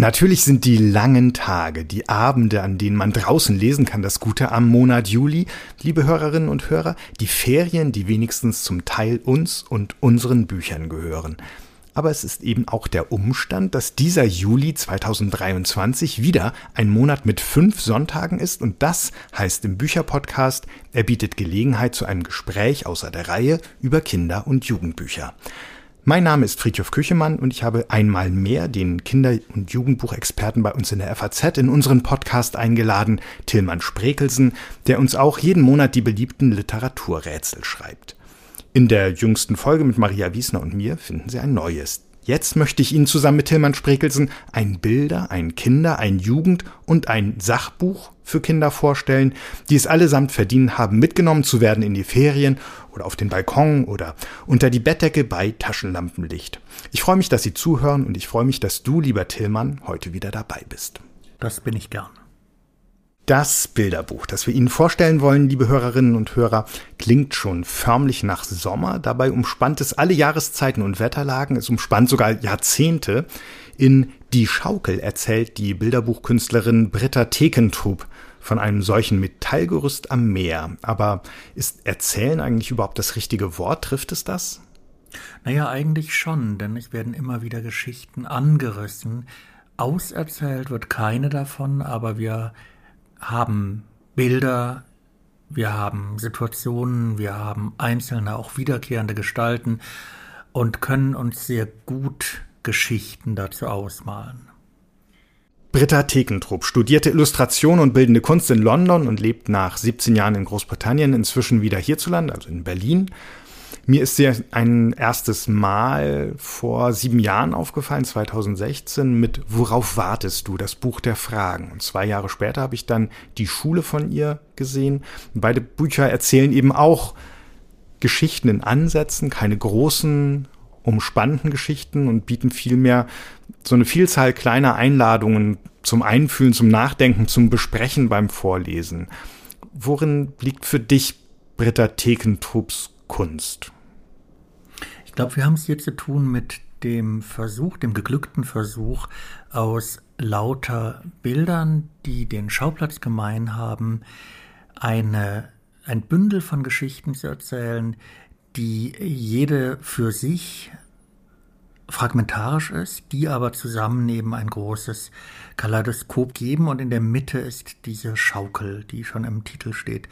Natürlich sind die langen Tage, die Abende, an denen man draußen lesen kann, das Gute am Monat Juli, liebe Hörerinnen und Hörer, die Ferien, die wenigstens zum Teil uns und unseren Büchern gehören. Aber es ist eben auch der Umstand, dass dieser Juli 2023 wieder ein Monat mit fünf Sonntagen ist und das heißt im Bücherpodcast, er bietet Gelegenheit zu einem Gespräch außer der Reihe über Kinder- und Jugendbücher. Mein Name ist Friedhof Küchemann und ich habe einmal mehr den Kinder- und Jugendbuchexperten bei uns in der FAZ in unseren Podcast eingeladen, Tillmann Sprekelsen, der uns auch jeden Monat die beliebten Literaturrätsel schreibt. In der jüngsten Folge mit Maria Wiesner und mir finden Sie ein neues. Jetzt möchte ich Ihnen zusammen mit Tillmann Sprekelsen ein Bilder, ein Kinder-, ein Jugend- und ein Sachbuch für Kinder vorstellen, die es allesamt verdienen haben, mitgenommen zu werden in die Ferien oder auf den Balkon oder unter die Bettdecke bei Taschenlampenlicht. Ich freue mich, dass Sie zuhören und ich freue mich, dass du, lieber Tillmann, heute wieder dabei bist. Das bin ich gern. Das Bilderbuch, das wir Ihnen vorstellen wollen, liebe Hörerinnen und Hörer, klingt schon förmlich nach Sommer. Dabei umspannt es alle Jahreszeiten und Wetterlagen. Es umspannt sogar Jahrzehnte. In Die Schaukel erzählt die Bilderbuchkünstlerin Britta Tekentrup von einem solchen Metallgerüst am Meer. Aber ist erzählen eigentlich überhaupt das richtige Wort? Trifft es das? Naja, eigentlich schon, denn es werden immer wieder Geschichten angerissen. Auserzählt wird keine davon, aber wir haben Bilder, wir haben Situationen, wir haben einzelne, auch wiederkehrende Gestalten und können uns sehr gut Geschichten dazu ausmalen. Britta Tekentrup studierte Illustration und bildende Kunst in London und lebt nach 17 Jahren in Großbritannien inzwischen wieder hierzulande, also in Berlin. Mir ist sie ein erstes Mal vor sieben Jahren aufgefallen, 2016, mit Worauf wartest du? Das Buch der Fragen. Und zwei Jahre später habe ich dann die Schule von ihr gesehen. Beide Bücher erzählen eben auch Geschichten in Ansätzen, keine großen, umspannenden Geschichten und bieten vielmehr so eine Vielzahl kleiner Einladungen zum Einfühlen, zum Nachdenken, zum Besprechen beim Vorlesen. Worin liegt für dich Britta Thekentrups Kunst? Ich glaube, wir haben es hier zu tun mit dem Versuch, dem geglückten Versuch, aus lauter Bildern, die den Schauplatz gemein haben, eine, ein Bündel von Geschichten zu erzählen, die jede für sich fragmentarisch ist, die aber zusammen eben ein großes Kaleidoskop geben und in der Mitte ist diese Schaukel, die schon im Titel steht.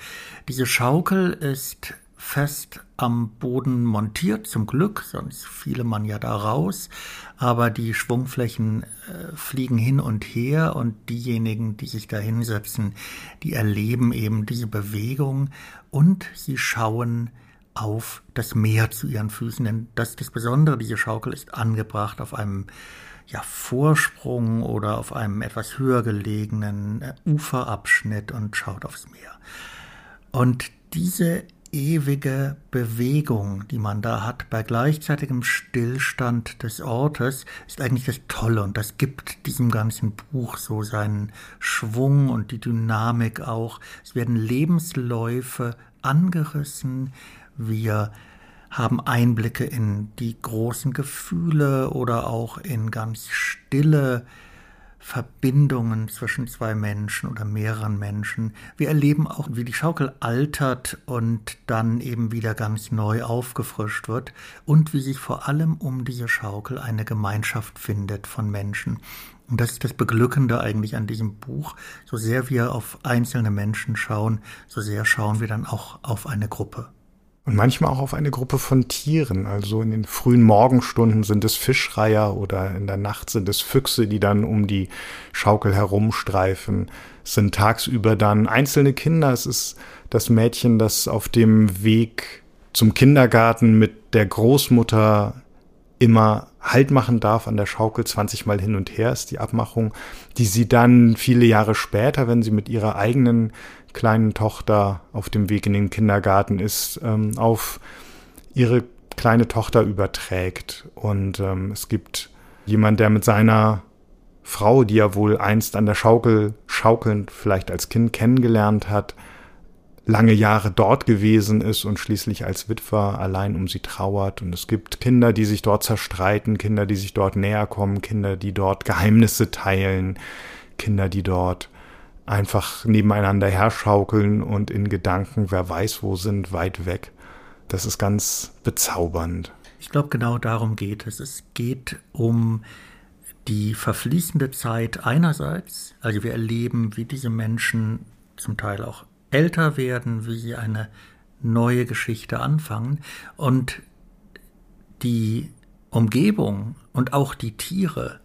Diese Schaukel ist fest am Boden montiert, zum Glück, sonst fiele man ja da raus. Aber die Schwungflächen äh, fliegen hin und her und diejenigen, die sich da hinsetzen, die erleben eben diese Bewegung und sie schauen auf das Meer zu ihren Füßen. Denn das das Besondere, diese Schaukel ist angebracht auf einem ja, Vorsprung oder auf einem etwas höher gelegenen äh, Uferabschnitt und schaut aufs Meer. Und diese ewige Bewegung, die man da hat, bei gleichzeitigem Stillstand des Ortes, ist eigentlich das Tolle und das gibt diesem ganzen Buch so seinen Schwung und die Dynamik auch. Es werden Lebensläufe angerissen, wir haben Einblicke in die großen Gefühle oder auch in ganz stille Verbindungen zwischen zwei Menschen oder mehreren Menschen. Wir erleben auch, wie die Schaukel altert und dann eben wieder ganz neu aufgefrischt wird und wie sich vor allem um diese Schaukel eine Gemeinschaft findet von Menschen. Und das ist das Beglückende eigentlich an diesem Buch. So sehr wir auf einzelne Menschen schauen, so sehr schauen wir dann auch auf eine Gruppe. Und manchmal auch auf eine Gruppe von Tieren. Also in den frühen Morgenstunden sind es Fischreiher oder in der Nacht sind es Füchse, die dann um die Schaukel herumstreifen. Es sind tagsüber dann einzelne Kinder. Es ist das Mädchen, das auf dem Weg zum Kindergarten mit der Großmutter immer Halt machen darf an der Schaukel 20 Mal hin und her ist die Abmachung, die sie dann viele Jahre später, wenn sie mit ihrer eigenen kleinen Tochter auf dem Weg in den Kindergarten ist, ähm, auf ihre kleine Tochter überträgt. Und ähm, es gibt jemand, der mit seiner Frau, die er wohl einst an der Schaukel schaukelnd vielleicht als Kind kennengelernt hat, lange Jahre dort gewesen ist und schließlich als Witwer allein um sie trauert. Und es gibt Kinder, die sich dort zerstreiten, Kinder, die sich dort näher kommen, Kinder, die dort Geheimnisse teilen, Kinder, die dort einfach nebeneinander herschaukeln und in Gedanken, wer weiß wo sind, weit weg. Das ist ganz bezaubernd. Ich glaube, genau darum geht es. Es geht um die verfließende Zeit einerseits. Also wir erleben, wie diese Menschen zum Teil auch älter werden, wie sie eine neue Geschichte anfangen. Und die Umgebung und auch die Tiere,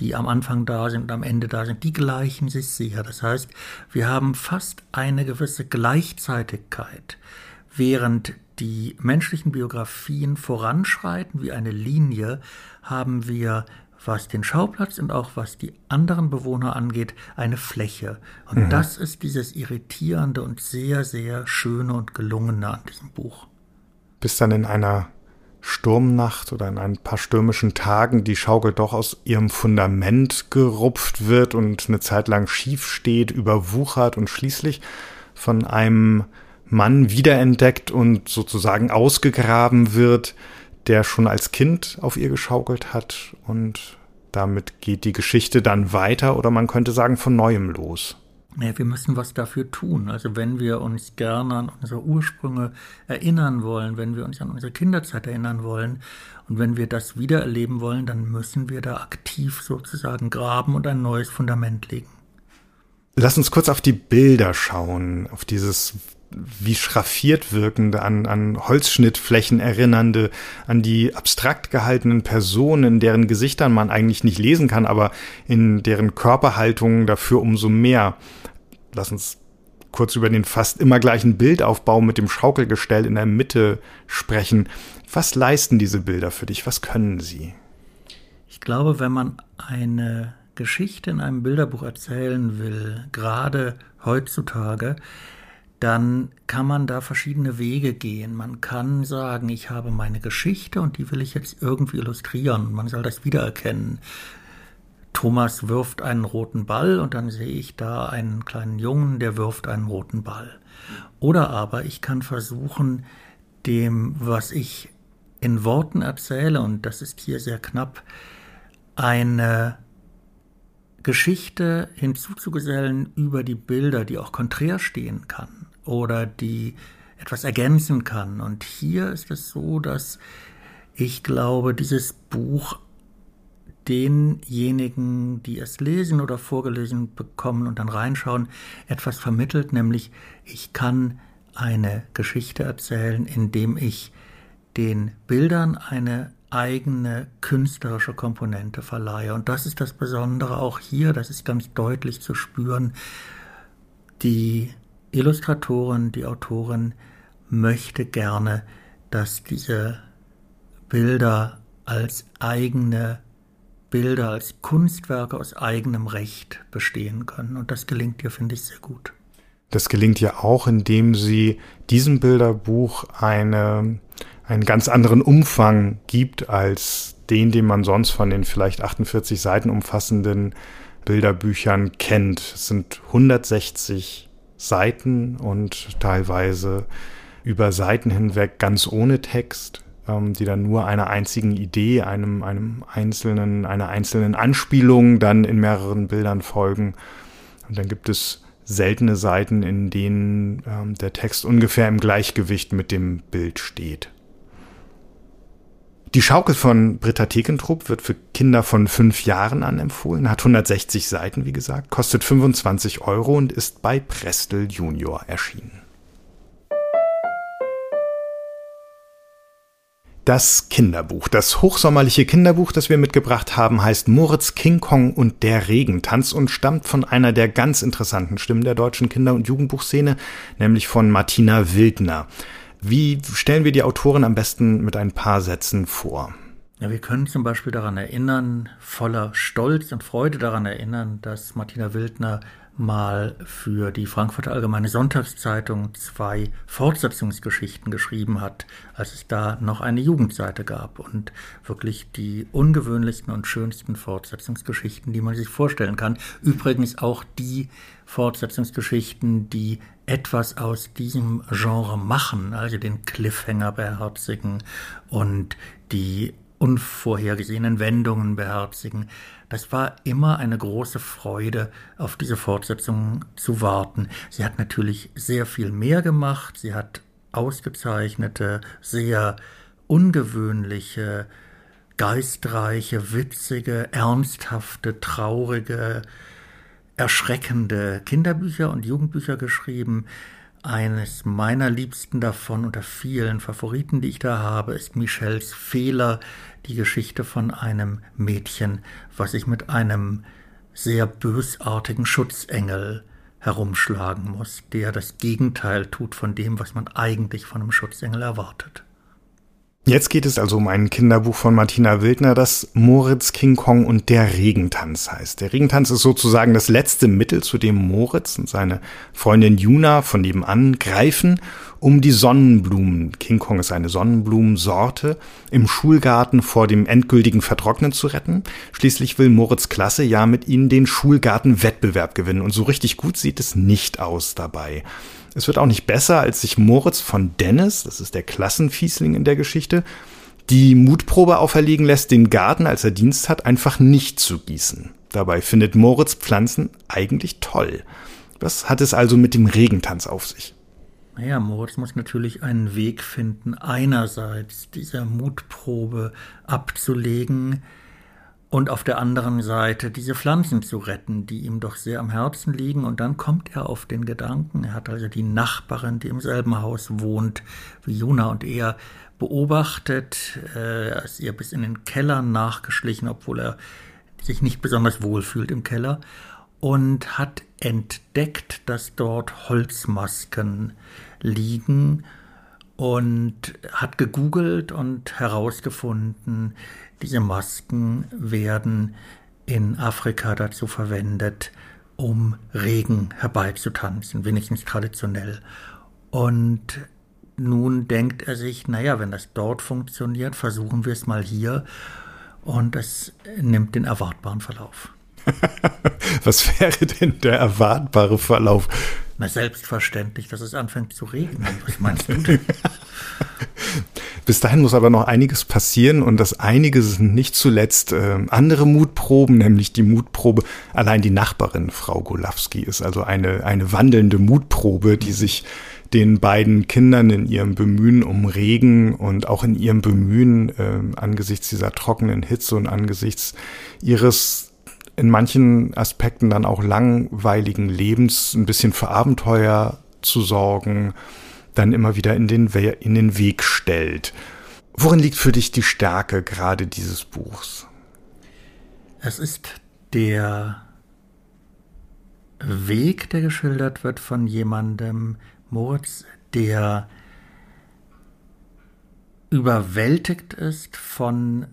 die am Anfang da sind und am Ende da sind, die gleichen sich sehr. Das heißt, wir haben fast eine gewisse Gleichzeitigkeit, während die menschlichen Biografien voranschreiten wie eine Linie, haben wir was den Schauplatz und auch was die anderen Bewohner angeht, eine Fläche. Und mhm. das ist dieses irritierende und sehr, sehr schöne und gelungene an diesem Buch. Bis dann in einer Sturmnacht oder in ein paar stürmischen Tagen die Schaukel doch aus ihrem Fundament gerupft wird und eine Zeit lang schief steht, überwuchert und schließlich von einem Mann wiederentdeckt und sozusagen ausgegraben wird, der schon als Kind auf ihr geschaukelt hat und damit geht die Geschichte dann weiter oder man könnte sagen von neuem los. Wir müssen was dafür tun. Also wenn wir uns gerne an unsere Ursprünge erinnern wollen, wenn wir uns an unsere Kinderzeit erinnern wollen und wenn wir das wiedererleben wollen, dann müssen wir da aktiv sozusagen graben und ein neues Fundament legen. Lass uns kurz auf die Bilder schauen, auf dieses wie schraffiert wirkende, an, an Holzschnittflächen erinnernde, an die abstrakt gehaltenen Personen, deren Gesichtern man eigentlich nicht lesen kann, aber in deren Körperhaltungen dafür umso mehr. Lass uns kurz über den fast immer gleichen Bildaufbau mit dem Schaukelgestell in der Mitte sprechen. Was leisten diese Bilder für dich? Was können sie? Ich glaube, wenn man eine Geschichte in einem Bilderbuch erzählen will, gerade heutzutage, dann kann man da verschiedene Wege gehen. Man kann sagen, ich habe meine Geschichte und die will ich jetzt irgendwie illustrieren. Man soll das wiedererkennen. Thomas wirft einen roten Ball und dann sehe ich da einen kleinen Jungen, der wirft einen roten Ball. Oder aber ich kann versuchen, dem, was ich in Worten erzähle, und das ist hier sehr knapp, eine Geschichte hinzuzugesellen über die Bilder, die auch konträr stehen kann oder die etwas ergänzen kann. Und hier ist es so, dass ich glaube, dieses Buch denjenigen, die es lesen oder vorgelesen bekommen und dann reinschauen, etwas vermittelt, nämlich ich kann eine Geschichte erzählen, indem ich den Bildern eine eigene künstlerische Komponente verleihe. Und das ist das Besondere auch hier, das ist ganz deutlich zu spüren. Die Illustratorin, die Autorin möchte gerne, dass diese Bilder als eigene Bilder, als Kunstwerke aus eigenem Recht bestehen können. Und das gelingt ihr, finde ich, sehr gut. Das gelingt ihr auch, indem sie diesem Bilderbuch eine, einen ganz anderen Umfang gibt als den, den man sonst von den vielleicht 48 Seiten umfassenden Bilderbüchern kennt. Es sind 160 Seiten und teilweise über Seiten hinweg ganz ohne Text, ähm, die dann nur einer einzigen Idee, einem, einem einzelnen, einer einzelnen Anspielung dann in mehreren Bildern folgen. Und dann gibt es seltene Seiten, in denen ähm, der Text ungefähr im Gleichgewicht mit dem Bild steht. Die Schaukel von Britta Tekentrup wird für Kinder von fünf Jahren an empfohlen, hat 160 Seiten, wie gesagt, kostet 25 Euro und ist bei Prestel Junior erschienen. Das Kinderbuch, das hochsommerliche Kinderbuch, das wir mitgebracht haben, heißt Moritz King Kong und der Regentanz und stammt von einer der ganz interessanten Stimmen der deutschen Kinder- und Jugendbuchszene, nämlich von Martina Wildner. Wie stellen wir die Autorin am besten mit ein paar Sätzen vor? Ja, wir können zum Beispiel daran erinnern, voller Stolz und Freude daran erinnern, dass Martina Wildner mal für die Frankfurter Allgemeine Sonntagszeitung zwei Fortsetzungsgeschichten geschrieben hat, als es da noch eine Jugendseite gab und wirklich die ungewöhnlichsten und schönsten Fortsetzungsgeschichten, die man sich vorstellen kann. Übrigens auch die Fortsetzungsgeschichten, die etwas aus diesem Genre machen, also den Cliffhanger beherzigen und die unvorhergesehenen Wendungen beherzigen. Das war immer eine große Freude, auf diese Fortsetzung zu warten. Sie hat natürlich sehr viel mehr gemacht. Sie hat ausgezeichnete, sehr ungewöhnliche, geistreiche, witzige, ernsthafte, traurige, erschreckende Kinderbücher und Jugendbücher geschrieben. Eines meiner liebsten davon unter vielen Favoriten, die ich da habe, ist Michels Fehler, die Geschichte von einem Mädchen, was sich mit einem sehr bösartigen Schutzengel herumschlagen muss, der das Gegenteil tut von dem, was man eigentlich von einem Schutzengel erwartet. Jetzt geht es also um ein Kinderbuch von Martina Wildner, das Moritz King Kong und der Regentanz heißt. Der Regentanz ist sozusagen das letzte Mittel, zu dem Moritz und seine Freundin Juna von nebenan greifen, um die Sonnenblumen, King Kong ist eine Sonnenblumensorte, im Schulgarten vor dem endgültigen Vertrocknen zu retten. Schließlich will Moritz Klasse ja mit ihnen den Schulgartenwettbewerb gewinnen und so richtig gut sieht es nicht aus dabei. Es wird auch nicht besser, als sich Moritz von Dennis, das ist der Klassenfiesling in der Geschichte, die Mutprobe auferlegen lässt, den Garten, als er Dienst hat, einfach nicht zu gießen. Dabei findet Moritz Pflanzen eigentlich toll. Was hat es also mit dem Regentanz auf sich? Naja, Moritz muss natürlich einen Weg finden, einerseits dieser Mutprobe abzulegen, und auf der anderen Seite diese Pflanzen zu retten, die ihm doch sehr am Herzen liegen. Und dann kommt er auf den Gedanken, er hat also die Nachbarin, die im selben Haus wohnt wie Juna und er, beobachtet, äh, er ist ihr bis in den Keller nachgeschlichen, obwohl er sich nicht besonders wohl fühlt im Keller, und hat entdeckt, dass dort Holzmasken liegen. Und hat gegoogelt und herausgefunden, diese Masken werden in Afrika dazu verwendet, um Regen herbeizutanzen, wenigstens traditionell. Und nun denkt er sich, naja, wenn das dort funktioniert, versuchen wir es mal hier. Und es nimmt den erwartbaren Verlauf. Was wäre denn der erwartbare Verlauf? Na, selbstverständlich, dass es anfängt zu regnen. Was meinst du denn? Bis dahin muss aber noch einiges passieren und das einige sind nicht zuletzt äh, andere Mutproben, nämlich die Mutprobe, allein die Nachbarin, Frau Golawski, ist also eine, eine wandelnde Mutprobe, die sich den beiden Kindern in ihrem Bemühen um Regen und auch in ihrem Bemühen äh, angesichts dieser trockenen Hitze und angesichts ihres in manchen Aspekten dann auch langweiligen Lebens ein bisschen für Abenteuer zu sorgen, dann immer wieder in den, We in den Weg stellt. Worin liegt für dich die Stärke gerade dieses Buchs? Es ist der Weg, der geschildert wird von jemandem, Moritz, der überwältigt ist von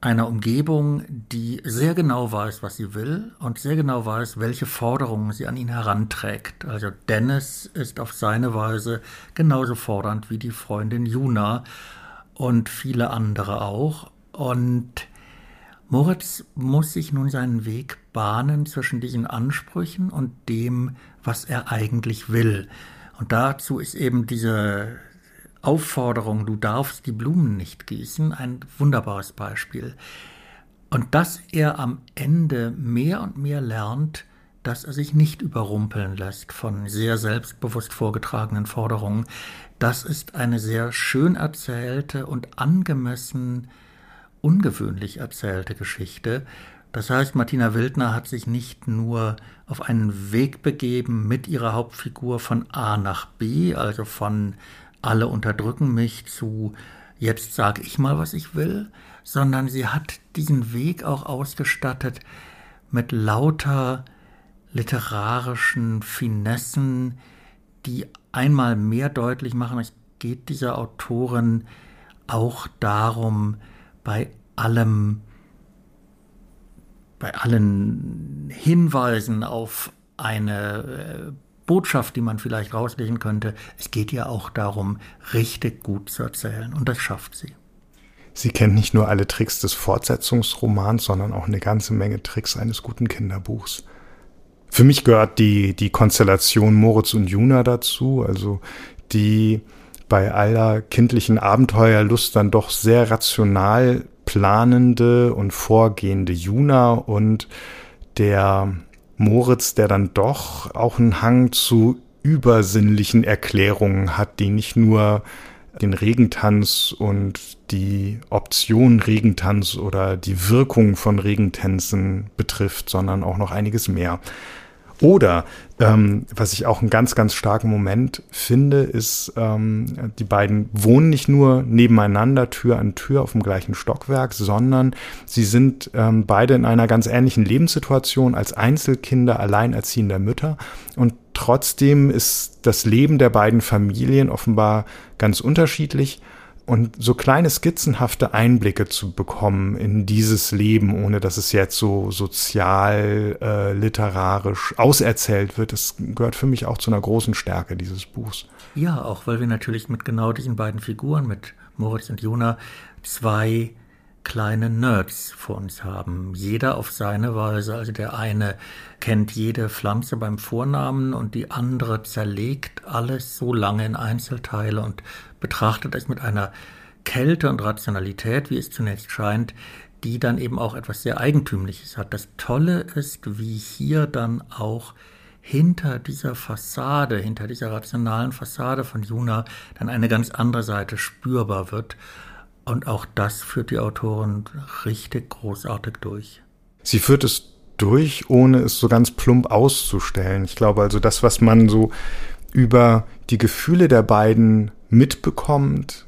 einer Umgebung, die sehr genau weiß, was sie will und sehr genau weiß, welche Forderungen sie an ihn heranträgt. Also Dennis ist auf seine Weise genauso fordernd wie die Freundin Juna und viele andere auch. Und Moritz muss sich nun seinen Weg bahnen zwischen diesen Ansprüchen und dem, was er eigentlich will. Und dazu ist eben diese Aufforderung, du darfst die Blumen nicht gießen, ein wunderbares Beispiel. Und dass er am Ende mehr und mehr lernt, dass er sich nicht überrumpeln lässt von sehr selbstbewusst vorgetragenen Forderungen, das ist eine sehr schön erzählte und angemessen ungewöhnlich erzählte Geschichte. Das heißt, Martina Wildner hat sich nicht nur auf einen Weg begeben mit ihrer Hauptfigur von A nach B, also von alle unterdrücken mich zu, jetzt sage ich mal, was ich will, sondern sie hat diesen Weg auch ausgestattet mit lauter literarischen Finessen, die einmal mehr deutlich machen, es geht dieser Autorin auch darum, bei allem, bei allen Hinweisen auf eine äh, Botschaft, die man vielleicht rauslesen könnte. Es geht ja auch darum, richtig gut zu erzählen. Und das schafft sie. Sie kennt nicht nur alle Tricks des Fortsetzungsromans, sondern auch eine ganze Menge Tricks eines guten Kinderbuchs. Für mich gehört die, die Konstellation Moritz und Juna dazu, also die bei aller kindlichen Abenteuerlust dann doch sehr rational planende und vorgehende Juna und der Moritz, der dann doch auch einen Hang zu übersinnlichen Erklärungen hat, die nicht nur den Regentanz und die Option Regentanz oder die Wirkung von Regentänzen betrifft, sondern auch noch einiges mehr. Oder ähm, was ich auch einen ganz, ganz starken Moment finde, ist, ähm, die beiden wohnen nicht nur nebeneinander, Tür an Tür auf dem gleichen Stockwerk, sondern sie sind ähm, beide in einer ganz ähnlichen Lebenssituation als Einzelkinder, alleinerziehender Mütter. Und trotzdem ist das Leben der beiden Familien offenbar ganz unterschiedlich und so kleine skizzenhafte Einblicke zu bekommen in dieses Leben, ohne dass es jetzt so sozial, äh, literarisch auserzählt wird, das gehört für mich auch zu einer großen Stärke dieses Buchs. Ja, auch weil wir natürlich mit genau diesen beiden Figuren, mit Moritz und Jona, zwei kleine Nerds vor uns haben. Jeder auf seine Weise. Also der eine kennt jede Pflanze beim Vornamen und die andere zerlegt alles so lange in Einzelteile und betrachtet es mit einer Kälte und Rationalität, wie es zunächst scheint, die dann eben auch etwas sehr Eigentümliches hat. Das Tolle ist, wie hier dann auch hinter dieser Fassade, hinter dieser rationalen Fassade von Juna dann eine ganz andere Seite spürbar wird. Und auch das führt die Autorin richtig großartig durch. Sie führt es durch, ohne es so ganz plump auszustellen. Ich glaube also, das, was man so über die Gefühle der beiden mitbekommt,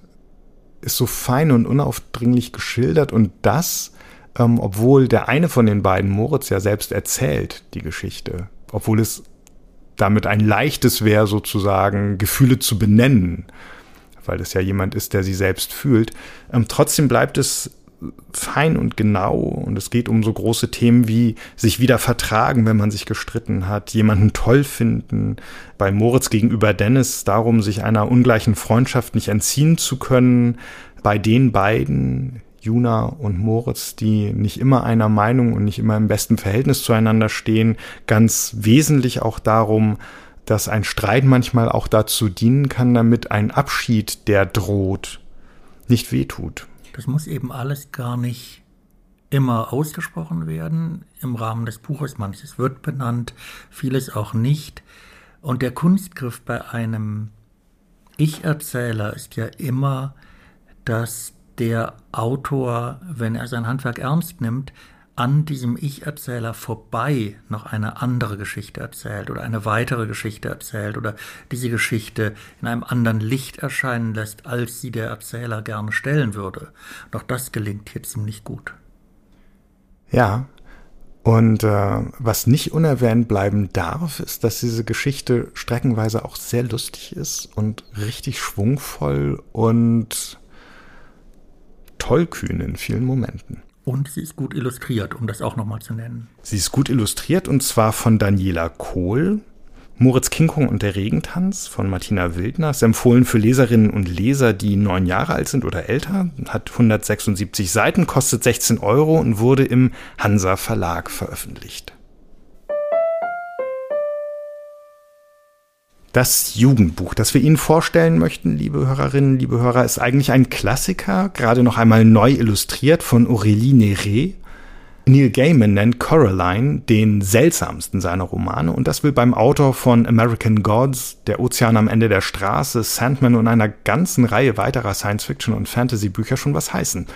ist so fein und unaufdringlich geschildert und das, ähm, obwohl der eine von den beiden, Moritz, ja selbst erzählt, die Geschichte, obwohl es damit ein leichtes wäre, sozusagen Gefühle zu benennen, weil es ja jemand ist, der sie selbst fühlt. Ähm, trotzdem bleibt es fein und genau. Und es geht um so große Themen wie sich wieder vertragen, wenn man sich gestritten hat, jemanden toll finden, bei Moritz gegenüber Dennis darum, sich einer ungleichen Freundschaft nicht entziehen zu können, bei den beiden, Juna und Moritz, die nicht immer einer Meinung und nicht immer im besten Verhältnis zueinander stehen, ganz wesentlich auch darum, dass ein Streit manchmal auch dazu dienen kann, damit ein Abschied, der droht, nicht wehtut. Das muss eben alles gar nicht immer ausgesprochen werden im Rahmen des Buches. Manches wird benannt, vieles auch nicht. Und der Kunstgriff bei einem Ich-Erzähler ist ja immer, dass der Autor, wenn er sein Handwerk ernst nimmt, an diesem Ich-Erzähler vorbei noch eine andere Geschichte erzählt oder eine weitere Geschichte erzählt oder diese Geschichte in einem anderen Licht erscheinen lässt, als sie der Erzähler gerne stellen würde. Doch das gelingt hier ziemlich gut. Ja, und äh, was nicht unerwähnt bleiben darf, ist, dass diese Geschichte streckenweise auch sehr lustig ist und richtig schwungvoll und tollkühn in vielen Momenten. Und sie ist gut illustriert, um das auch nochmal zu nennen. Sie ist gut illustriert und zwar von Daniela Kohl. Moritz Kinkung und der Regentanz von Martina Wildner ist empfohlen für Leserinnen und Leser, die neun Jahre alt sind oder älter, hat 176 Seiten, kostet 16 Euro und wurde im Hansa Verlag veröffentlicht. Das Jugendbuch, das wir Ihnen vorstellen möchten, liebe Hörerinnen, liebe Hörer, ist eigentlich ein Klassiker, gerade noch einmal neu illustriert von Aurélie Neret. Neil Gaiman nennt Coraline den seltsamsten seiner Romane und das will beim Autor von American Gods, Der Ozean am Ende der Straße, Sandman und einer ganzen Reihe weiterer Science-Fiction- und Fantasy-Bücher schon was heißen.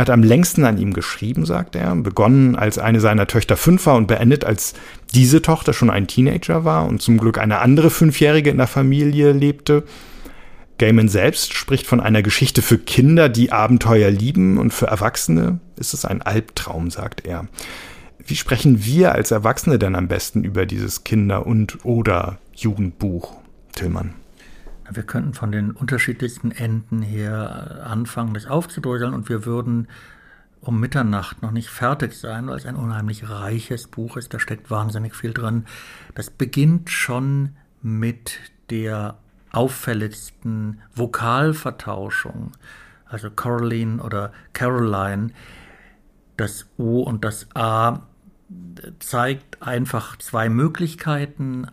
Er hat am längsten an ihm geschrieben, sagt er, begonnen als eine seiner Töchter fünf war und beendet als diese Tochter schon ein Teenager war und zum Glück eine andere Fünfjährige in der Familie lebte. Gaiman selbst spricht von einer Geschichte für Kinder, die Abenteuer lieben und für Erwachsene ist es ein Albtraum, sagt er. Wie sprechen wir als Erwachsene denn am besten über dieses Kinder- und oder Jugendbuch, Tillmann? Wir könnten von den unterschiedlichsten Enden her anfangen, das aufzudröseln und wir würden um Mitternacht noch nicht fertig sein, weil es ein unheimlich reiches Buch ist. Da steckt wahnsinnig viel drin. Das beginnt schon mit der auffälligsten Vokalvertauschung. Also Caroline oder Caroline, das O und das A zeigt einfach zwei Möglichkeiten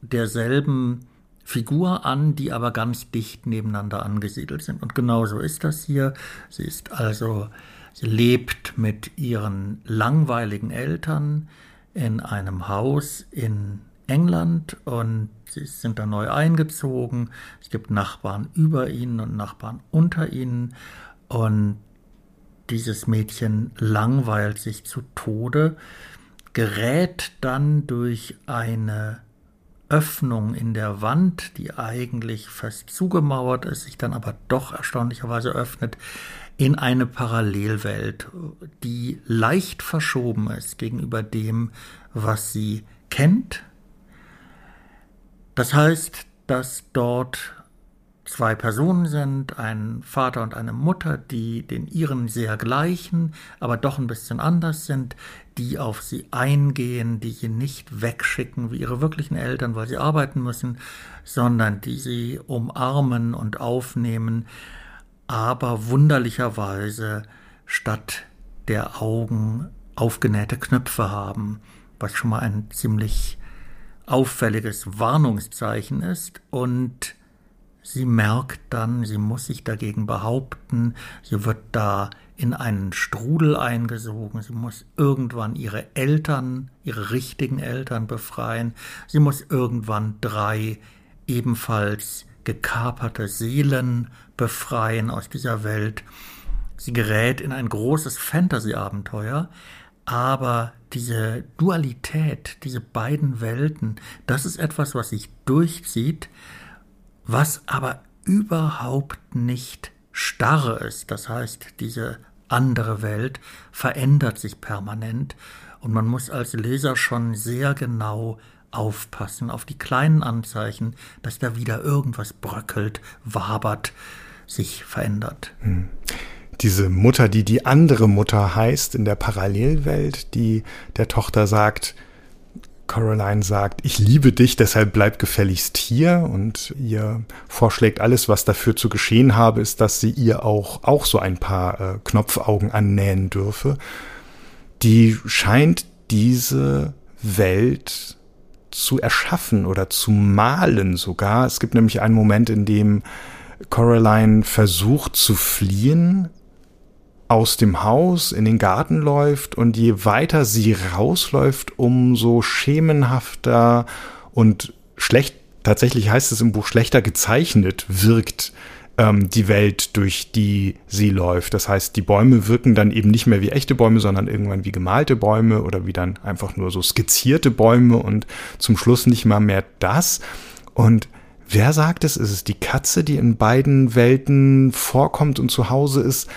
derselben Figur an, die aber ganz dicht nebeneinander angesiedelt sind. Und genauso ist das hier. Sie ist also, sie lebt mit ihren langweiligen Eltern in einem Haus in England und sie sind da neu eingezogen. Es gibt Nachbarn über ihnen und Nachbarn unter ihnen und dieses Mädchen langweilt sich zu Tode, gerät dann durch eine Öffnung in der Wand, die eigentlich fest zugemauert ist, sich dann aber doch erstaunlicherweise öffnet, in eine Parallelwelt, die leicht verschoben ist gegenüber dem, was sie kennt. Das heißt, dass dort zwei Personen sind, ein Vater und eine Mutter, die den ihren sehr gleichen, aber doch ein bisschen anders sind, die auf sie eingehen, die sie nicht wegschicken wie ihre wirklichen Eltern, weil sie arbeiten müssen, sondern die sie umarmen und aufnehmen, aber wunderlicherweise statt der Augen aufgenähte Knöpfe haben, was schon mal ein ziemlich auffälliges Warnungszeichen ist und Sie merkt dann, sie muss sich dagegen behaupten, sie wird da in einen Strudel eingesogen, sie muss irgendwann ihre Eltern, ihre richtigen Eltern befreien, sie muss irgendwann drei ebenfalls gekaperte Seelen befreien aus dieser Welt. Sie gerät in ein großes Fantasy-Abenteuer, aber diese Dualität, diese beiden Welten, das ist etwas, was sich durchzieht, was aber überhaupt nicht starr ist. Das heißt, diese andere Welt verändert sich permanent und man muss als Leser schon sehr genau aufpassen auf die kleinen Anzeichen, dass da wieder irgendwas bröckelt, wabert, sich verändert. Hm. Diese Mutter, die die andere Mutter heißt in der Parallelwelt, die der Tochter sagt, Caroline sagt, ich liebe dich, deshalb bleib gefälligst hier und ihr vorschlägt alles, was dafür zu geschehen habe, ist, dass sie ihr auch, auch so ein paar äh, Knopfaugen annähen dürfe. Die scheint diese Welt zu erschaffen oder zu malen sogar. Es gibt nämlich einen Moment, in dem Coraline versucht zu fliehen aus dem Haus in den Garten läuft und je weiter sie rausläuft, umso schemenhafter und schlecht, tatsächlich heißt es im Buch schlechter gezeichnet wirkt ähm, die Welt, durch die sie läuft. Das heißt, die Bäume wirken dann eben nicht mehr wie echte Bäume, sondern irgendwann wie gemalte Bäume oder wie dann einfach nur so skizzierte Bäume und zum Schluss nicht mal mehr das. Und wer sagt es? Ist es die Katze, die in beiden Welten vorkommt und zu Hause ist?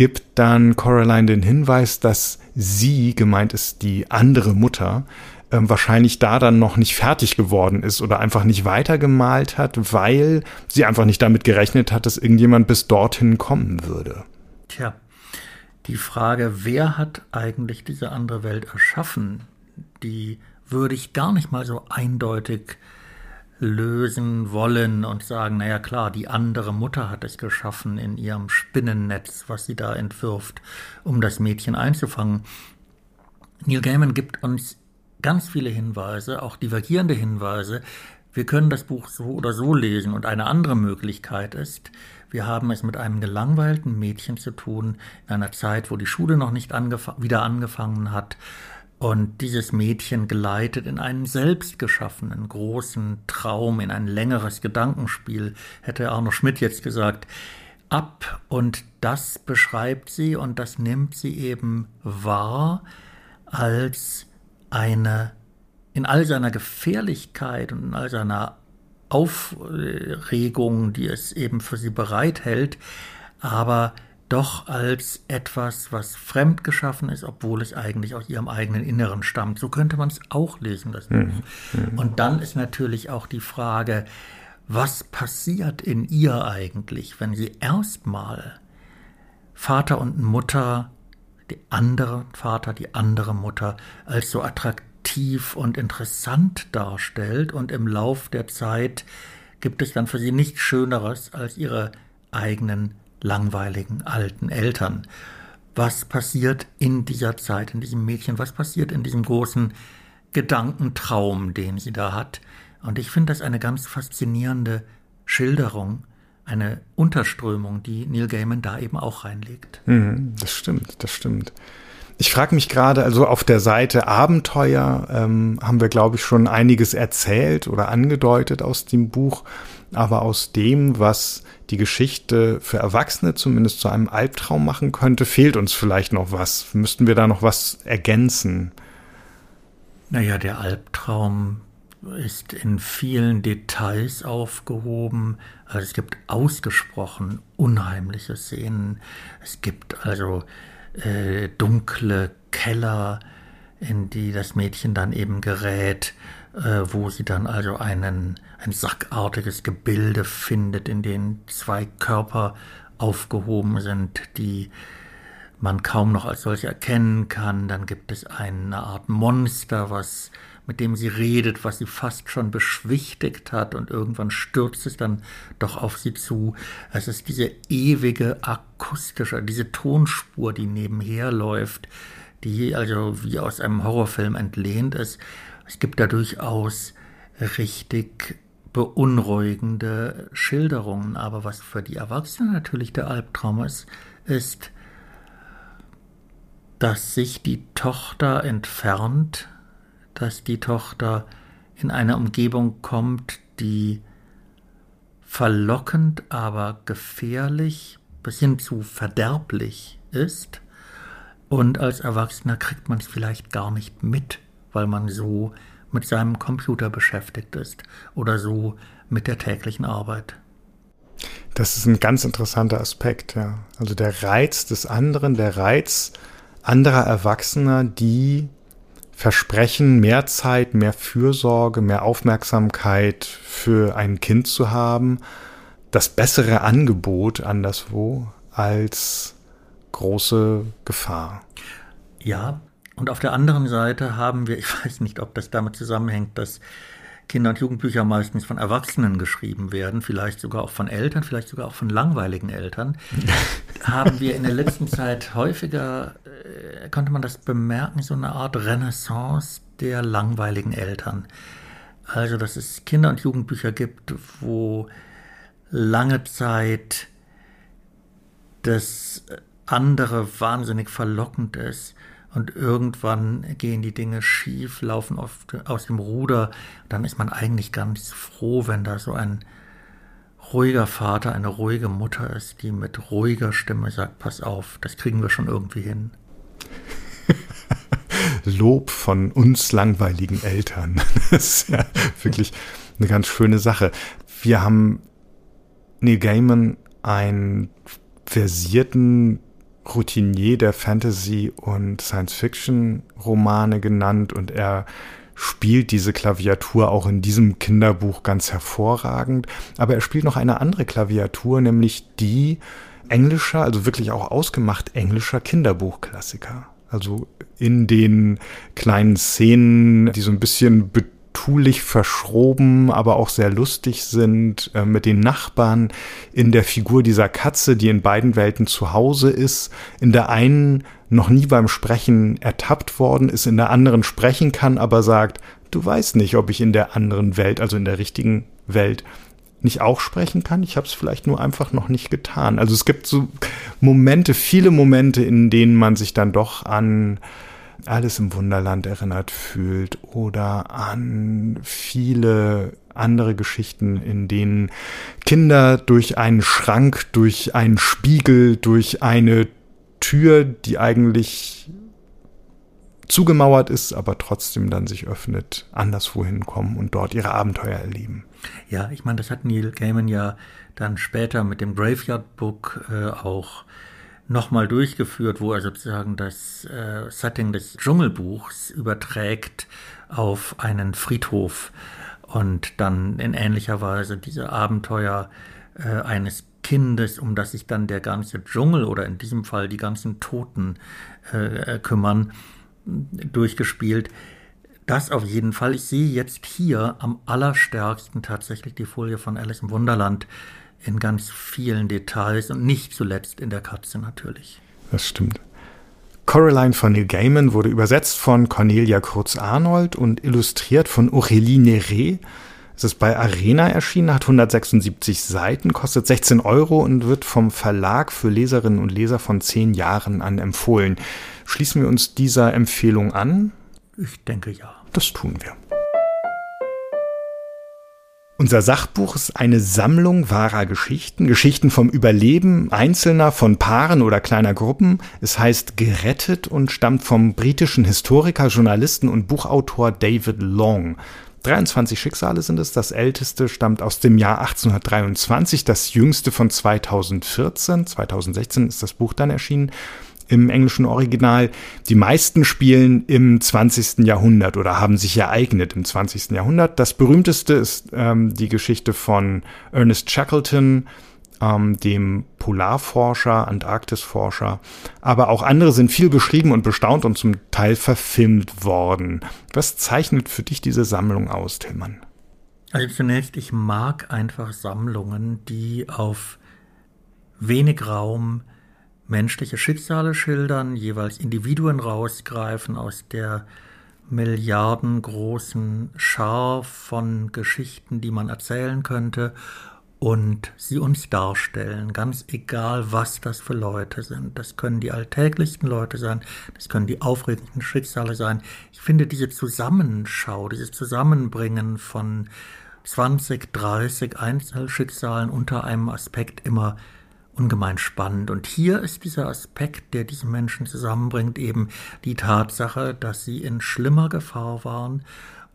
Gibt dann Coraline den Hinweis, dass sie, gemeint ist die andere Mutter, ähm, wahrscheinlich da dann noch nicht fertig geworden ist oder einfach nicht weitergemalt hat, weil sie einfach nicht damit gerechnet hat, dass irgendjemand bis dorthin kommen würde. Tja, die Frage, wer hat eigentlich diese andere Welt erschaffen, die würde ich gar nicht mal so eindeutig lösen wollen und sagen, naja klar, die andere Mutter hat es geschaffen in ihrem Spinnennetz, was sie da entwirft, um das Mädchen einzufangen. Neil Gaiman gibt uns ganz viele Hinweise, auch divergierende Hinweise. Wir können das Buch so oder so lesen und eine andere Möglichkeit ist, wir haben es mit einem gelangweilten Mädchen zu tun, in einer Zeit, wo die Schule noch nicht angef wieder angefangen hat, und dieses Mädchen geleitet in einen selbstgeschaffenen großen Traum, in ein längeres Gedankenspiel, hätte Arno Schmidt jetzt gesagt, ab. Und das beschreibt sie und das nimmt sie eben wahr als eine in all seiner Gefährlichkeit und in all seiner Aufregung, die es eben für sie bereithält, aber doch als etwas, was fremd geschaffen ist, obwohl es eigentlich aus ihrem eigenen Inneren stammt. So könnte man es auch lesen, das Buch. Mhm. mhm. Und dann ist natürlich auch die Frage, was passiert in ihr eigentlich, wenn sie erstmal Vater und Mutter, die andere Vater, die andere Mutter, als so attraktiv und interessant darstellt und im Lauf der Zeit gibt es dann für sie nichts Schöneres als ihre eigenen langweiligen alten Eltern. was passiert in dieser Zeit, in diesem Mädchen, was passiert in diesem großen Gedankentraum, den sie da hat. Und ich finde das eine ganz faszinierende Schilderung, eine Unterströmung, die Neil Gaiman da eben auch reinlegt. Mhm, das stimmt, das stimmt. Ich frage mich gerade, also auf der Seite Abenteuer ähm, haben wir, glaube ich, schon einiges erzählt oder angedeutet aus dem Buch, aber aus dem, was die Geschichte für Erwachsene zumindest zu einem Albtraum machen könnte, fehlt uns vielleicht noch was. Müssten wir da noch was ergänzen? Naja, der Albtraum ist in vielen Details aufgehoben. Also es gibt ausgesprochen unheimliche Szenen. Es gibt also äh, dunkle Keller, in die das Mädchen dann eben gerät, äh, wo sie dann also einen, ein sackartiges Gebilde findet, in dem zwei Körper aufgehoben sind, die man kaum noch als solche erkennen kann. Dann gibt es eine Art Monster, was mit dem sie redet, was sie fast schon beschwichtigt hat und irgendwann stürzt es dann doch auf sie zu. Es ist diese ewige akustische, diese Tonspur, die nebenher läuft, die also wie aus einem Horrorfilm entlehnt ist. Es gibt da durchaus richtig beunruhigende Schilderungen, aber was für die Erwachsenen natürlich der Albtraum ist, ist, dass sich die Tochter entfernt dass die Tochter in eine Umgebung kommt, die verlockend, aber gefährlich bis hin zu verderblich ist. Und als Erwachsener kriegt man es vielleicht gar nicht mit, weil man so mit seinem Computer beschäftigt ist oder so mit der täglichen Arbeit. Das ist ein ganz interessanter Aspekt, ja. Also der Reiz des anderen, der Reiz anderer Erwachsener, die versprechen, mehr Zeit, mehr Fürsorge, mehr Aufmerksamkeit für ein Kind zu haben, das bessere Angebot anderswo als große Gefahr. Ja, und auf der anderen Seite haben wir, ich weiß nicht, ob das damit zusammenhängt, dass Kinder- und Jugendbücher meistens von Erwachsenen geschrieben werden, vielleicht sogar auch von Eltern, vielleicht sogar auch von langweiligen Eltern, haben wir in der letzten Zeit häufiger, äh, konnte man das bemerken, so eine Art Renaissance der langweiligen Eltern. Also, dass es Kinder- und Jugendbücher gibt, wo lange Zeit das andere wahnsinnig verlockend ist und irgendwann gehen die Dinge schief, laufen oft aus dem Ruder. Dann ist man eigentlich ganz froh, wenn da so ein ruhiger Vater, eine ruhige Mutter ist, die mit ruhiger Stimme sagt, pass auf, das kriegen wir schon irgendwie hin. Lob von uns langweiligen Eltern. Das ist ja wirklich eine ganz schöne Sache. Wir haben Neil Gaiman einen versierten Routinier der Fantasy- und Science-Fiction-Romane genannt und er spielt diese Klaviatur auch in diesem Kinderbuch ganz hervorragend. Aber er spielt noch eine andere Klaviatur, nämlich die englischer, also wirklich auch ausgemacht englischer Kinderbuchklassiker. Also in den kleinen Szenen, die so ein bisschen tulich verschroben, aber auch sehr lustig sind, äh, mit den Nachbarn, in der Figur dieser Katze, die in beiden Welten zu Hause ist, in der einen noch nie beim Sprechen ertappt worden ist, in der anderen sprechen kann, aber sagt, du weißt nicht, ob ich in der anderen Welt, also in der richtigen Welt, nicht auch sprechen kann. Ich habe es vielleicht nur einfach noch nicht getan. Also es gibt so Momente, viele Momente, in denen man sich dann doch an Alice im Wunderland erinnert fühlt oder an viele andere Geschichten, in denen Kinder durch einen Schrank, durch einen Spiegel, durch eine Tür, die eigentlich zugemauert ist, aber trotzdem dann sich öffnet, anderswo hinkommen und dort ihre Abenteuer erleben. Ja, ich meine, das hat Neil Gaiman ja dann später mit dem Graveyard Book äh, auch nochmal durchgeführt, wo er sozusagen das äh, Setting des Dschungelbuchs überträgt auf einen Friedhof und dann in ähnlicher Weise diese Abenteuer äh, eines Kindes, um das sich dann der ganze Dschungel oder in diesem Fall die ganzen Toten äh, kümmern, durchgespielt. Das auf jeden Fall. Ich sehe jetzt hier am allerstärksten tatsächlich die Folie von Alice im Wunderland, in ganz vielen Details und nicht zuletzt in der Katze natürlich. Das stimmt. Coraline von Neil Gaiman wurde übersetzt von Cornelia Kurz-Arnold und illustriert von Aurélie Neret. Es ist bei Arena erschienen, hat 176 Seiten, kostet 16 Euro und wird vom Verlag für Leserinnen und Leser von zehn Jahren an empfohlen. Schließen wir uns dieser Empfehlung an? Ich denke ja. Das tun wir. Unser Sachbuch ist eine Sammlung wahrer Geschichten, Geschichten vom Überleben Einzelner, von Paaren oder kleiner Gruppen. Es heißt Gerettet und stammt vom britischen Historiker, Journalisten und Buchautor David Long. 23 Schicksale sind es. Das älteste stammt aus dem Jahr 1823, das jüngste von 2014. 2016 ist das Buch dann erschienen im englischen Original. Die meisten spielen im 20. Jahrhundert oder haben sich ereignet im 20. Jahrhundert. Das berühmteste ist ähm, die Geschichte von Ernest Shackleton, ähm, dem Polarforscher, Antarktisforscher. Aber auch andere sind viel beschrieben und bestaunt und zum Teil verfilmt worden. Was zeichnet für dich diese Sammlung aus, Tillmann? Also zunächst, ich mag einfach Sammlungen, die auf wenig Raum menschliche Schicksale schildern, jeweils Individuen rausgreifen aus der milliardengroßen Schar von Geschichten, die man erzählen könnte und sie uns darstellen, ganz egal, was das für Leute sind. Das können die alltäglichsten Leute sein, das können die aufregenden Schicksale sein. Ich finde diese Zusammenschau, dieses Zusammenbringen von 20, 30 Einzelschicksalen unter einem Aspekt immer ungemein spannend. Und hier ist dieser Aspekt, der diese Menschen zusammenbringt, eben die Tatsache, dass sie in schlimmer Gefahr waren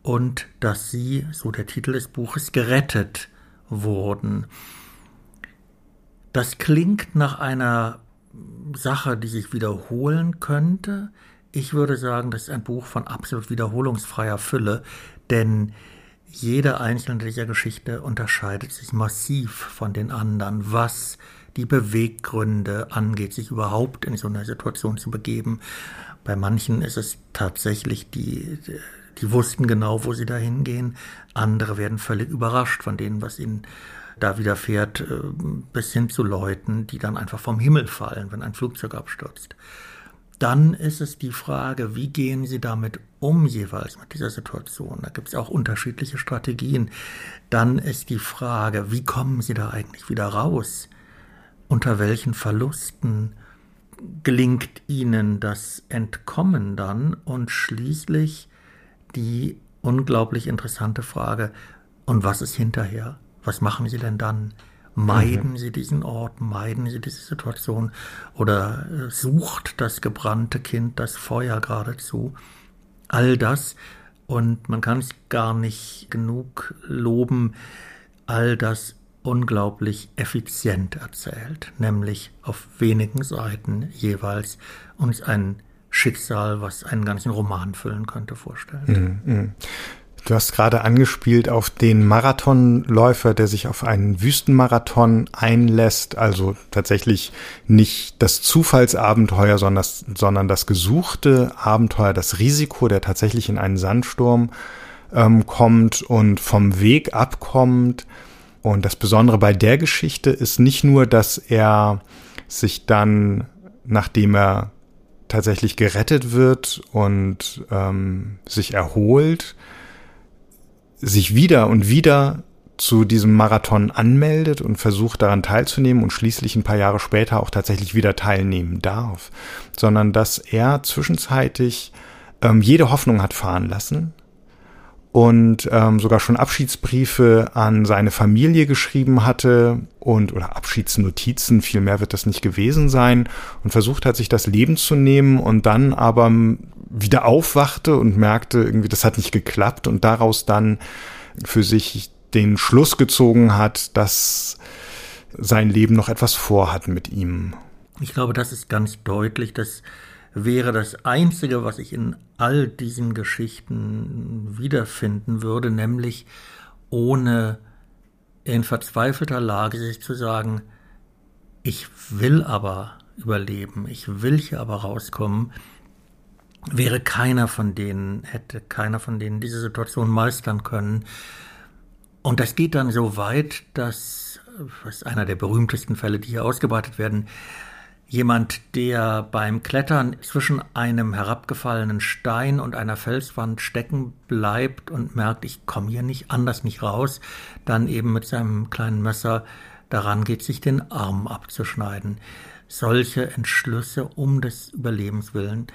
und dass sie, so der Titel des Buches, gerettet wurden. Das klingt nach einer Sache, die sich wiederholen könnte. Ich würde sagen, das ist ein Buch von absolut wiederholungsfreier Fülle, denn jede einzelne dieser Geschichte unterscheidet sich massiv von den anderen, was die Beweggründe angeht, sich überhaupt in so eine Situation zu begeben. Bei manchen ist es tatsächlich die, die wussten genau, wo sie da hingehen. Andere werden völlig überrascht von dem, was ihnen da widerfährt, äh, bis hin zu Leuten, die dann einfach vom Himmel fallen, wenn ein Flugzeug abstürzt. Dann ist es die Frage, wie gehen Sie damit um jeweils mit dieser Situation? Da gibt es auch unterschiedliche Strategien. Dann ist die Frage, wie kommen Sie da eigentlich wieder raus? Unter welchen Verlusten gelingt Ihnen das Entkommen dann? Und schließlich die unglaublich interessante Frage, und was ist hinterher? Was machen Sie denn dann? Meiden mhm. Sie diesen Ort, meiden Sie diese Situation oder äh, sucht das gebrannte Kind das Feuer geradezu? All das, und man kann es gar nicht genug loben, all das unglaublich effizient erzählt, nämlich auf wenigen Seiten jeweils uns ein Schicksal, was einen ganzen Roman füllen könnte, vorstellt. Mhm, mh. Du hast gerade angespielt auf den Marathonläufer, der sich auf einen Wüstenmarathon einlässt, also tatsächlich nicht das Zufallsabenteuer, sondern das, sondern das gesuchte Abenteuer, das Risiko, der tatsächlich in einen Sandsturm ähm, kommt und vom Weg abkommt. Und das Besondere bei der Geschichte ist nicht nur, dass er sich dann, nachdem er tatsächlich gerettet wird und ähm, sich erholt, sich wieder und wieder zu diesem Marathon anmeldet und versucht daran teilzunehmen und schließlich ein paar Jahre später auch tatsächlich wieder teilnehmen darf, sondern dass er zwischenzeitlich ähm, jede Hoffnung hat fahren lassen und ähm, sogar schon Abschiedsbriefe an seine Familie geschrieben hatte und oder Abschiedsnotizen, viel mehr wird das nicht gewesen sein und versucht hat, sich das Leben zu nehmen und dann aber wieder aufwachte und merkte, irgendwie, das hat nicht geklappt und daraus dann für sich den Schluss gezogen hat, dass sein Leben noch etwas vorhat mit ihm. Ich glaube, das ist ganz deutlich, dass wäre das Einzige, was ich in all diesen Geschichten wiederfinden würde, nämlich ohne in verzweifelter Lage sich zu sagen, ich will aber überleben, ich will hier aber rauskommen, wäre keiner von denen, hätte keiner von denen diese Situation meistern können. Und das geht dann so weit, dass, das ist einer der berühmtesten Fälle, die hier ausgebreitet werden, Jemand, der beim Klettern zwischen einem herabgefallenen Stein und einer Felswand stecken bleibt und merkt, ich komme hier nicht anders nicht raus, dann eben mit seinem kleinen Messer daran geht, sich den Arm abzuschneiden. Solche Entschlüsse um des Überlebens willen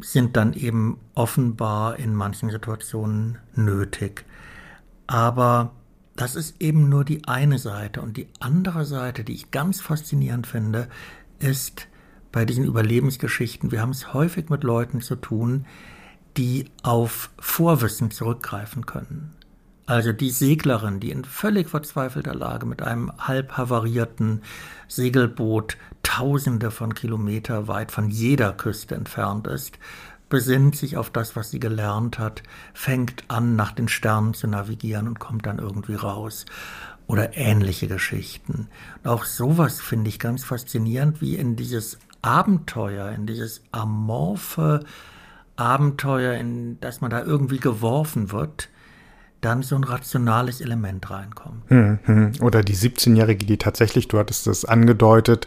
sind dann eben offenbar in manchen Situationen nötig. Aber das ist eben nur die eine Seite. Und die andere Seite, die ich ganz faszinierend finde, ist bei diesen Überlebensgeschichten, wir haben es häufig mit Leuten zu tun, die auf Vorwissen zurückgreifen können. Also die Seglerin, die in völlig verzweifelter Lage mit einem halb havarierten Segelboot tausende von Kilometer weit von jeder Küste entfernt ist, besinnt sich auf das, was sie gelernt hat, fängt an, nach den Sternen zu navigieren und kommt dann irgendwie raus. Oder ähnliche Geschichten. Und auch sowas finde ich ganz faszinierend, wie in dieses Abenteuer, in dieses amorphe Abenteuer, in das man da irgendwie geworfen wird, dann so ein rationales Element reinkommt. Hm, hm. Oder die 17-Jährige, die tatsächlich, du hattest das angedeutet,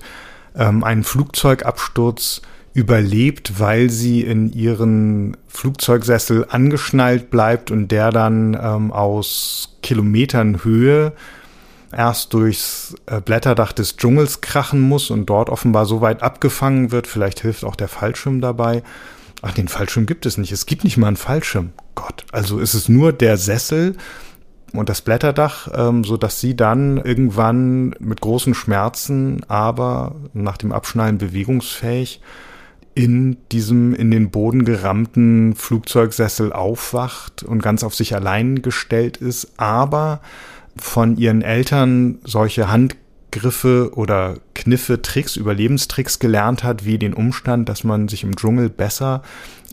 ähm, einen Flugzeugabsturz überlebt, weil sie in ihren Flugzeugsessel angeschnallt bleibt und der dann ähm, aus Kilometern Höhe erst durchs äh, Blätterdach des Dschungels krachen muss und dort offenbar so weit abgefangen wird. Vielleicht hilft auch der Fallschirm dabei. Ach, den Fallschirm gibt es nicht. Es gibt nicht mal einen Fallschirm. Gott, also ist es nur der Sessel und das Blätterdach, ähm, so dass sie dann irgendwann mit großen Schmerzen, aber nach dem Abschnallen bewegungsfähig in diesem in den Boden gerammten Flugzeugsessel aufwacht und ganz auf sich allein gestellt ist, aber von ihren Eltern solche Handgriffe oder Kniffe, Tricks, Überlebenstricks gelernt hat, wie den Umstand, dass man sich im Dschungel besser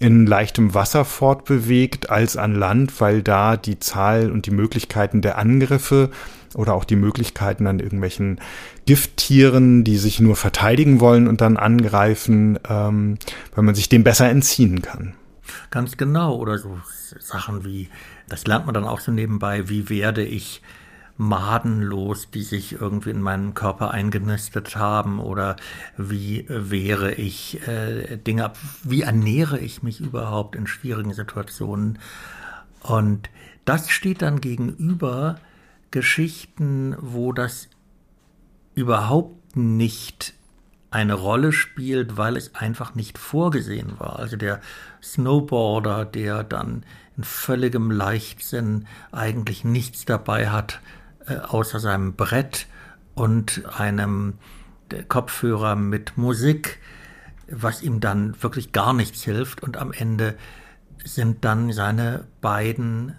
in leichtem Wasser fortbewegt als an Land, weil da die Zahl und die Möglichkeiten der Angriffe oder auch die Möglichkeiten an irgendwelchen Gifttieren, die sich nur verteidigen wollen und dann angreifen, ähm, weil man sich dem besser entziehen kann. Ganz genau. Oder so Sachen wie, das lernt man dann auch so nebenbei, wie werde ich Maden los, die sich irgendwie in meinem Körper eingenistet haben oder wie wehre ich äh, Dinge ab, wie ernähre ich mich überhaupt in schwierigen Situationen. Und das steht dann gegenüber Geschichten, wo das überhaupt nicht eine Rolle spielt, weil es einfach nicht vorgesehen war. Also der Snowboarder, der dann in völligem Leichtsinn eigentlich nichts dabei hat, außer seinem Brett und einem Kopfhörer mit Musik, was ihm dann wirklich gar nichts hilft. Und am Ende sind dann seine beiden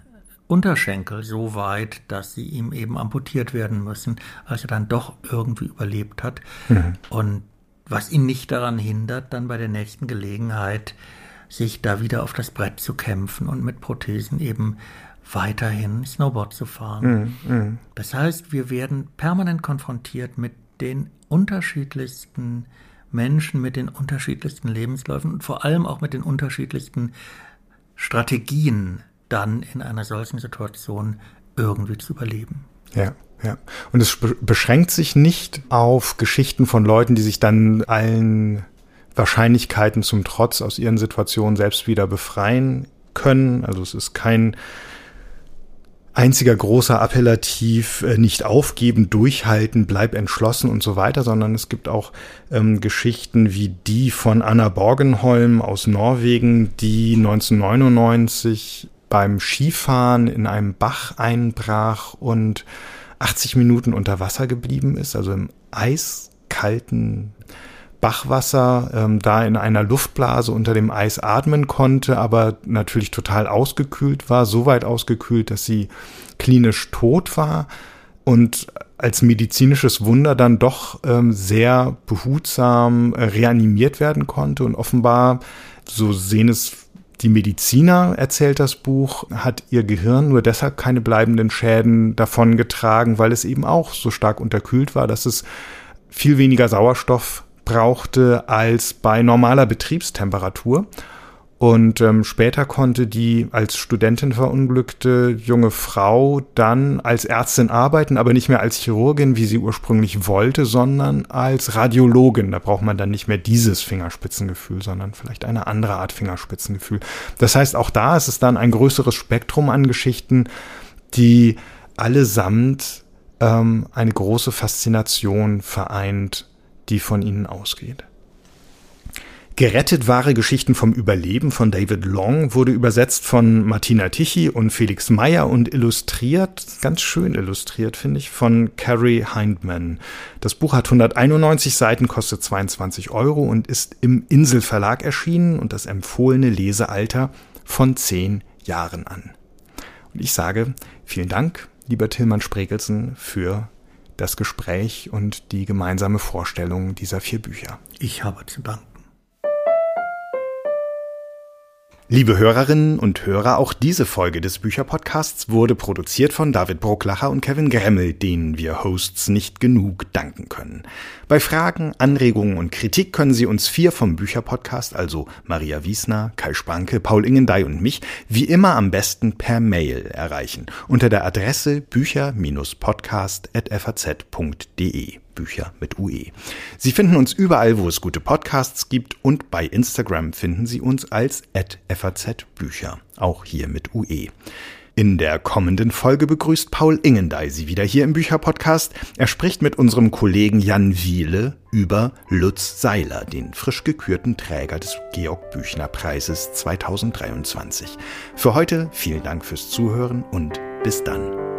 Unterschenkel so weit, dass sie ihm eben amputiert werden müssen, als er dann doch irgendwie überlebt hat. Mhm. Und was ihn nicht daran hindert, dann bei der nächsten Gelegenheit sich da wieder auf das Brett zu kämpfen und mit Prothesen eben weiterhin Snowboard zu fahren. Mm, mm. Das heißt, wir werden permanent konfrontiert mit den unterschiedlichsten Menschen, mit den unterschiedlichsten Lebensläufen und vor allem auch mit den unterschiedlichsten Strategien, dann in einer solchen Situation irgendwie zu überleben. Ja. Ja, und es beschränkt sich nicht auf Geschichten von Leuten, die sich dann allen Wahrscheinlichkeiten zum Trotz aus ihren Situationen selbst wieder befreien können. Also es ist kein einziger großer Appellativ äh, nicht aufgeben, durchhalten, bleib entschlossen und so weiter, sondern es gibt auch ähm, Geschichten wie die von Anna Borgenholm aus Norwegen, die 1999 beim Skifahren in einem Bach einbrach und 80 Minuten unter Wasser geblieben ist, also im eiskalten Bachwasser ähm, da in einer Luftblase unter dem Eis atmen konnte, aber natürlich total ausgekühlt war, so weit ausgekühlt, dass sie klinisch tot war und als medizinisches Wunder dann doch ähm, sehr behutsam äh, reanimiert werden konnte. Und offenbar, so sehen es die Mediziner, erzählt das Buch, hat ihr Gehirn nur deshalb keine bleibenden Schäden davon getragen, weil es eben auch so stark unterkühlt war, dass es viel weniger Sauerstoff brauchte als bei normaler Betriebstemperatur. Und ähm, später konnte die als Studentin verunglückte junge Frau dann als Ärztin arbeiten, aber nicht mehr als Chirurgin, wie sie ursprünglich wollte, sondern als Radiologin. Da braucht man dann nicht mehr dieses Fingerspitzengefühl, sondern vielleicht eine andere Art Fingerspitzengefühl. Das heißt, auch da ist es dann ein größeres Spektrum an Geschichten, die allesamt ähm, eine große Faszination vereint, die von ihnen ausgeht. Gerettet wahre Geschichten vom Überleben von David Long wurde übersetzt von Martina Tichy und Felix Meyer und illustriert, ganz schön illustriert, finde ich, von Carrie Hindman. Das Buch hat 191 Seiten, kostet 22 Euro und ist im Inselverlag erschienen und das empfohlene Lesealter von 10 Jahren an. Und ich sage vielen Dank, lieber Tillmann Spregelsen, für das Gespräch und die gemeinsame Vorstellung dieser vier Bücher. Ich habe zu danken. Liebe Hörerinnen und Hörer, auch diese Folge des Bücherpodcasts wurde produziert von David Brucklacher und Kevin Gremmel, denen wir Hosts nicht genug danken können. Bei Fragen, Anregungen und Kritik können Sie uns vier vom Bücherpodcast, also Maria Wiesner, Kai Spanke, Paul Ingendey und mich, wie immer am besten per Mail erreichen unter der Adresse bücher-podcast.faz.de. Bücher mit UE. Sie finden uns überall, wo es gute Podcasts gibt und bei Instagram finden Sie uns als @faz_bücher, auch hier mit UE. In der kommenden Folge begrüßt Paul Ingendey Sie wieder hier im Bücherpodcast. Er spricht mit unserem Kollegen Jan Wiele über Lutz Seiler, den frisch gekürten Träger des Georg Büchner Preises 2023. Für heute vielen Dank fürs Zuhören und bis dann.